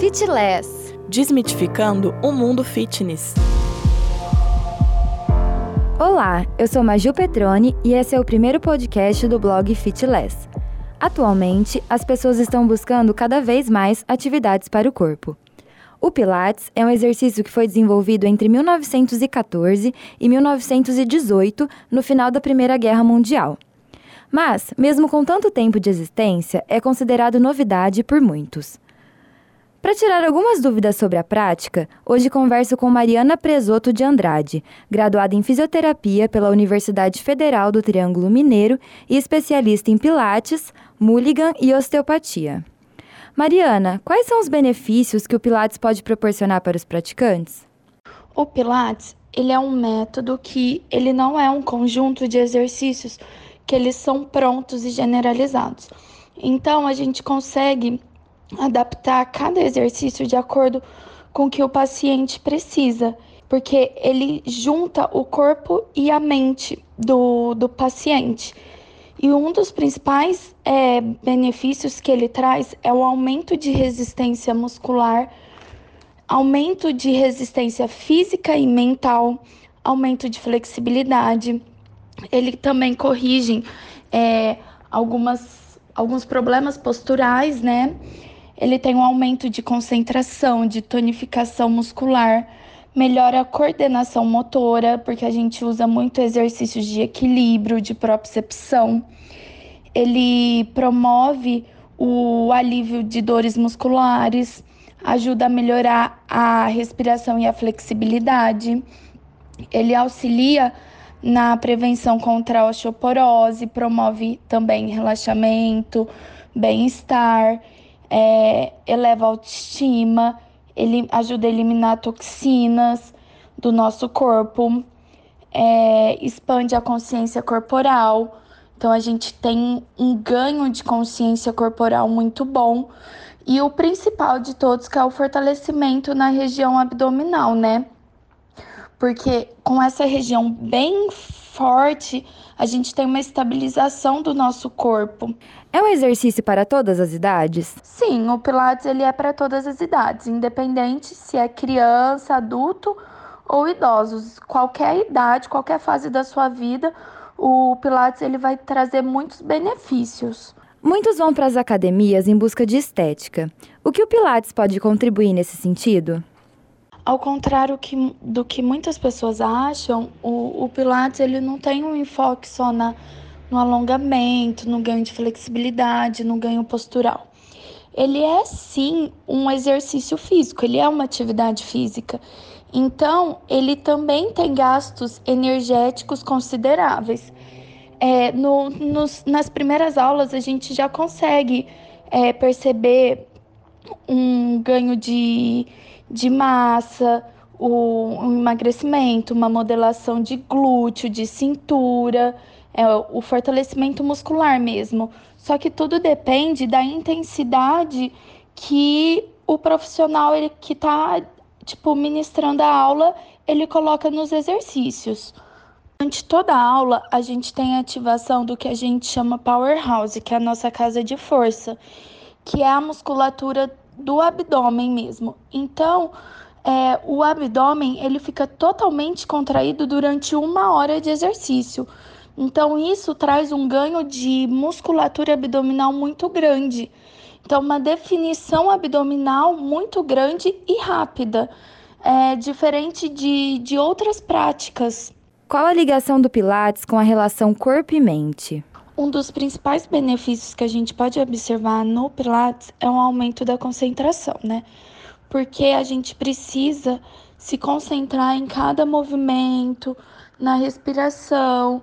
Fitless. Desmitificando o mundo fitness. Olá, eu sou Maju Petrone e esse é o primeiro podcast do blog Fitless. Atualmente, as pessoas estão buscando cada vez mais atividades para o corpo. O Pilates é um exercício que foi desenvolvido entre 1914 e 1918, no final da Primeira Guerra Mundial. Mas, mesmo com tanto tempo de existência, é considerado novidade por muitos. Para tirar algumas dúvidas sobre a prática, hoje converso com Mariana Presoto de Andrade, graduada em fisioterapia pela Universidade Federal do Triângulo Mineiro e especialista em Pilates, Mulligan e osteopatia. Mariana, quais são os benefícios que o Pilates pode proporcionar para os praticantes? O Pilates, ele é um método que ele não é um conjunto de exercícios que eles são prontos e generalizados. Então a gente consegue adaptar cada exercício de acordo com o que o paciente precisa, porque ele junta o corpo e a mente do, do paciente. E um dos principais é, benefícios que ele traz é o aumento de resistência muscular, aumento de resistência física e mental, aumento de flexibilidade. Ele também corrige é, algumas, alguns problemas posturais, né? Ele tem um aumento de concentração, de tonificação muscular, melhora a coordenação motora, porque a gente usa muito exercícios de equilíbrio, de propriocepção. Ele promove o alívio de dores musculares, ajuda a melhorar a respiração e a flexibilidade. Ele auxilia na prevenção contra a osteoporose, promove também relaxamento, bem-estar é, eleva a autoestima, ele ajuda a eliminar toxinas do nosso corpo, é, expande a consciência corporal. Então a gente tem um ganho de consciência corporal muito bom. E o principal de todos que é o fortalecimento na região abdominal, né? Porque com essa região bem forte, a gente tem uma estabilização do nosso corpo. É um exercício para todas as idades? Sim, o Pilates ele é para todas as idades, independente se é criança, adulto ou idosos. Qualquer idade, qualquer fase da sua vida, o Pilates ele vai trazer muitos benefícios. Muitos vão para as academias em busca de estética. O que o Pilates pode contribuir nesse sentido? Ao contrário que, do que muitas pessoas acham, o, o Pilates ele não tem um enfoque só na, no alongamento, no ganho de flexibilidade, no ganho postural. Ele é sim um exercício físico, ele é uma atividade física. Então, ele também tem gastos energéticos consideráveis. É, no, nos, nas primeiras aulas, a gente já consegue é, perceber um ganho de de massa, um emagrecimento, uma modelação de glúteo, de cintura, é, o fortalecimento muscular mesmo. Só que tudo depende da intensidade que o profissional ele, que está tipo ministrando a aula ele coloca nos exercícios. Durante toda a aula, a gente tem a ativação do que a gente chama powerhouse, que é a nossa casa de força, que é a musculatura do abdômen mesmo. Então, é, o abdômen ele fica totalmente contraído durante uma hora de exercício. Então, isso traz um ganho de musculatura abdominal muito grande. Então, uma definição abdominal muito grande e rápida, é, diferente de, de outras práticas. Qual a ligação do Pilates com a relação corpo e mente? Um dos principais benefícios que a gente pode observar no Pilates é um aumento da concentração, né? Porque a gente precisa se concentrar em cada movimento, na respiração,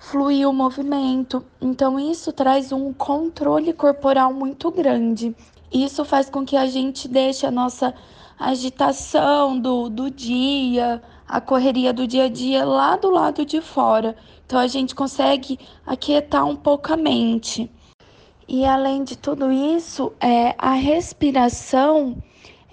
fluir o movimento. Então, isso traz um controle corporal muito grande. Isso faz com que a gente deixe a nossa agitação do, do dia, a correria do dia a dia lá do lado de fora. Então a gente consegue aquietar um pouco a mente. E além de tudo isso, é, a respiração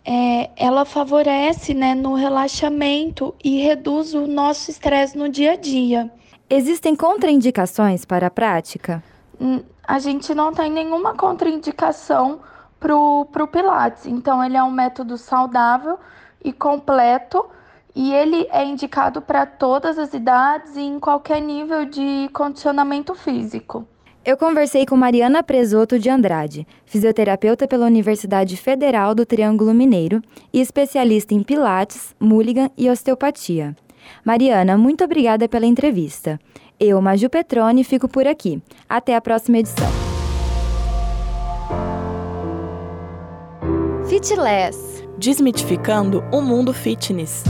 é, ela favorece né, no relaxamento e reduz o nosso estresse no dia a dia. Existem contraindicações para a prática? Hum, a gente não tem nenhuma contraindicação pro, pro Pilates. Então, ele é um método saudável e completo e ele é indicado para todas as idades e em qualquer nível de condicionamento físico. Eu conversei com Mariana Presoto de Andrade, fisioterapeuta pela Universidade Federal do Triângulo Mineiro e especialista em Pilates, Mulligan e osteopatia. Mariana, muito obrigada pela entrevista. Eu, Maju Petrone, fico por aqui. Até a próxima edição. Fitless Desmitificando o mundo fitness.